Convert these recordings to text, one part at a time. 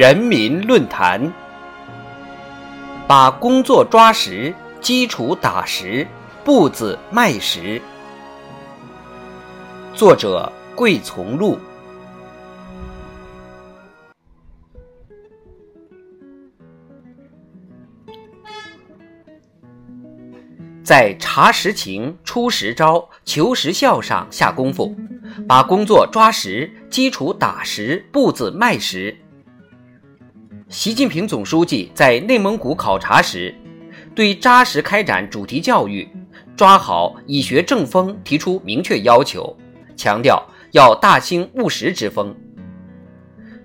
人民论坛，把工作抓实，基础打实，步子迈实。作者：桂从路。在查实情、出实招、求实效上下功夫，把工作抓实，基础打实，步子迈实。习近平总书记在内蒙古考察时，对扎实开展主题教育、抓好以学正风提出明确要求，强调要大兴务实之风，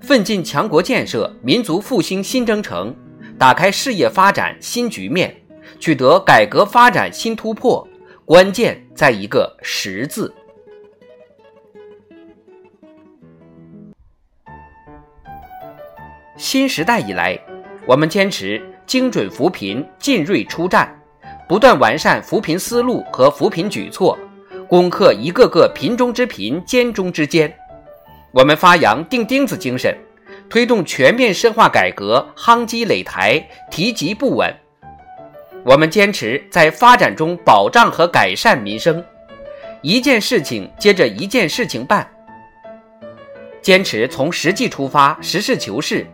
奋进强国建设、民族复兴新征程，打开事业发展新局面，取得改革发展新突破。关键在一个“实”字。新时代以来，我们坚持精准扶贫、进锐出战，不断完善扶贫思路和扶贫举措，攻克一个个贫中之贫、奸中之奸。我们发扬钉钉子精神，推动全面深化改革，夯基垒台，提级不稳。我们坚持在发展中保障和改善民生，一件事情接着一件事情办，坚持从实际出发，实事求是。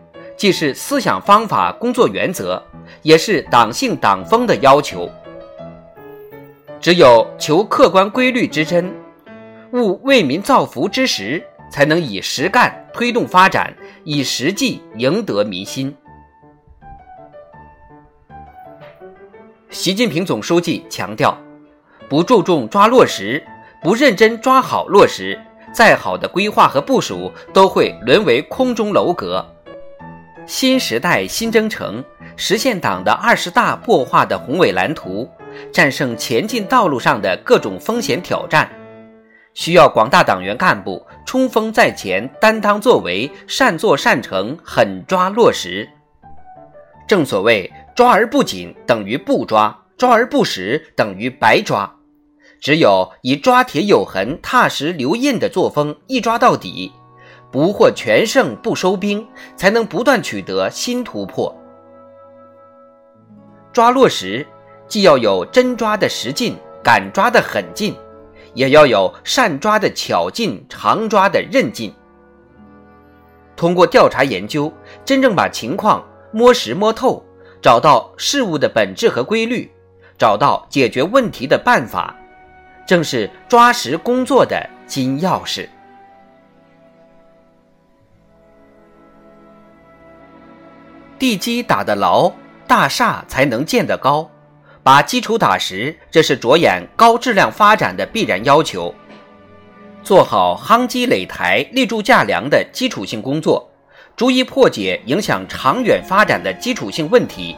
既是思想方法、工作原则，也是党性党风的要求。只有求客观规律之真，务为民造福之实，才能以实干推动发展，以实际赢得民心。习近平总书记强调，不注重抓落实，不认真抓好落实，再好的规划和部署都会沦为空中楼阁。新时代新征程，实现党的二十大擘画的宏伟蓝图，战胜前进道路上的各种风险挑战，需要广大党员干部冲锋在前，担当作为，善作善成，狠抓落实。正所谓，抓而不紧等于不抓，抓而不实等于白抓。只有以抓铁有痕、踏实留印的作风，一抓到底。不获全胜不收兵，才能不断取得新突破。抓落实，既要有真抓的实劲、敢抓的狠劲，也要有善抓的巧劲、常抓的韧劲。通过调查研究，真正把情况摸实摸透，找到事物的本质和规律，找到解决问题的办法，正是抓实工作的金钥匙。地基打得牢，大厦才能建得高。把基础打实，这是着眼高质量发展的必然要求。做好夯基垒台、立柱架梁的基础性工作，逐一破解影响长远发展的基础性问题，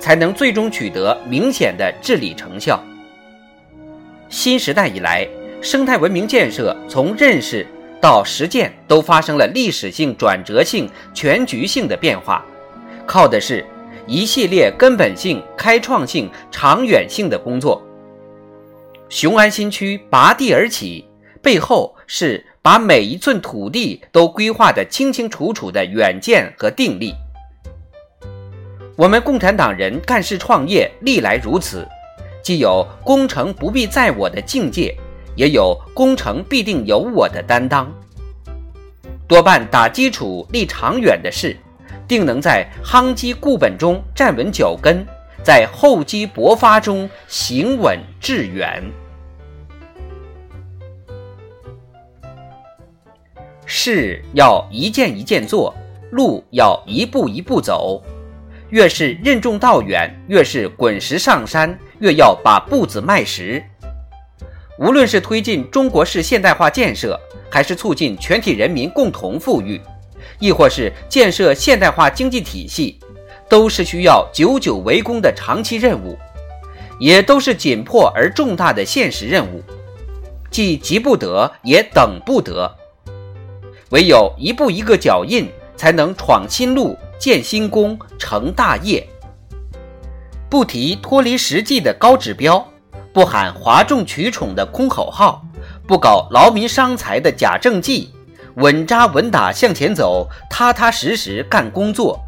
才能最终取得明显的治理成效。新时代以来，生态文明建设从认识到实践都发生了历史性、转折性、全局性的变化。靠的是一系列根本性、开创性、长远性的工作。雄安新区拔地而起，背后是把每一寸土地都规划得清清楚楚的远见和定力。我们共产党人干事创业历来如此，既有“功成不必在我”的境界，也有“功成必定有我”的担当。多半打基础、立长远的事。定能在夯基固本中站稳脚跟，在厚积薄发中行稳致远。事要一件一件做，路要一步一步走。越是任重道远，越是滚石上山，越要把步子迈实。无论是推进中国式现代化建设，还是促进全体人民共同富裕。亦或是建设现代化经济体系，都是需要久久为功的长期任务，也都是紧迫而重大的现实任务，既急不得，也等不得。唯有一步一个脚印，才能闯新路、建新功、成大业。不提脱离实际的高指标，不喊哗众取宠的空口号，不搞劳民伤财的假政绩，稳扎稳打向前走，踏踏实实干工作，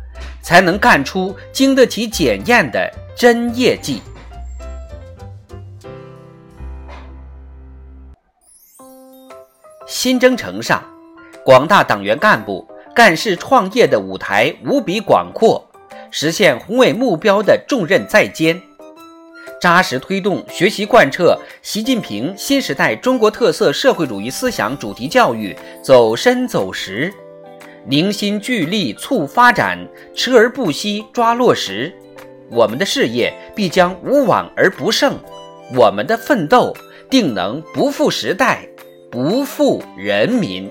才能干出经得起检验的真业绩。新征程上。广大党员干部干事创业的舞台无比广阔，实现宏伟目标的重任在肩。扎实推动学习贯彻习近平新时代中国特色社会主义思想主题教育走深走实，凝心聚力促发展，持而不息抓落实，我们的事业必将无往而不胜，我们的奋斗定能不负时代，不负人民。